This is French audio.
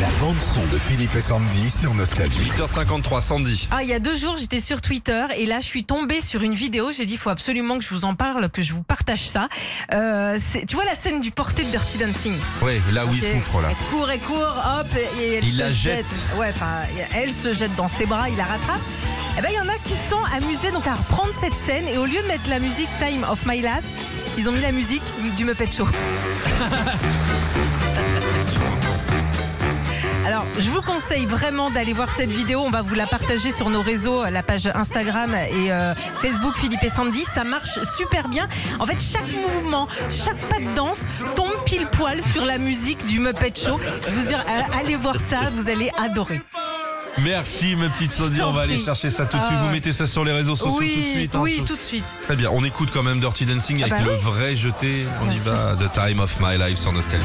La bande son de Philippe et Sandy sur Nostalgie. 8h53, Sandy. Ah, il y a deux jours, j'étais sur Twitter et là, je suis tombée sur une vidéo. J'ai dit, il faut absolument que je vous en parle, que je vous partage ça. Euh, c'est- tu vois la scène du porté de Dirty Dancing? Ouais, là où il Ok. souffre, là. Elle court et court, hop, et elle Il se la jette. Ouais, enfin, elle se jette dans ses bras, il la rattrape. Eh ben, il y en a qui se sont amusés donc à reprendre cette scène et au lieu de mettre la musique Time of My Life, ils ont mis la musique du Muppet Show. je vous conseille vraiment d'aller voir cette vidéo. On va vous la partager sur nos réseaux, la page Instagram et euh, Facebook Philippe et Sandy. Ça marche super bien. En fait, chaque mouvement, chaque pas de danse tombe pile poil sur la musique du Muppet Show. Je vous jure, euh, allez voir ça, vous allez adorer. Merci, ma petite Sandy. On va aller chercher ça tout de Ah suite. Vous ouais. mettez ça sur les réseaux sociaux oui, tout de suite. hein, oui, sur- tout de suite. Très bien. On écoute quand même Dirty Dancing avec Ah bah le vrai jeté. On y va. The Time of My Life sur Nostalgie.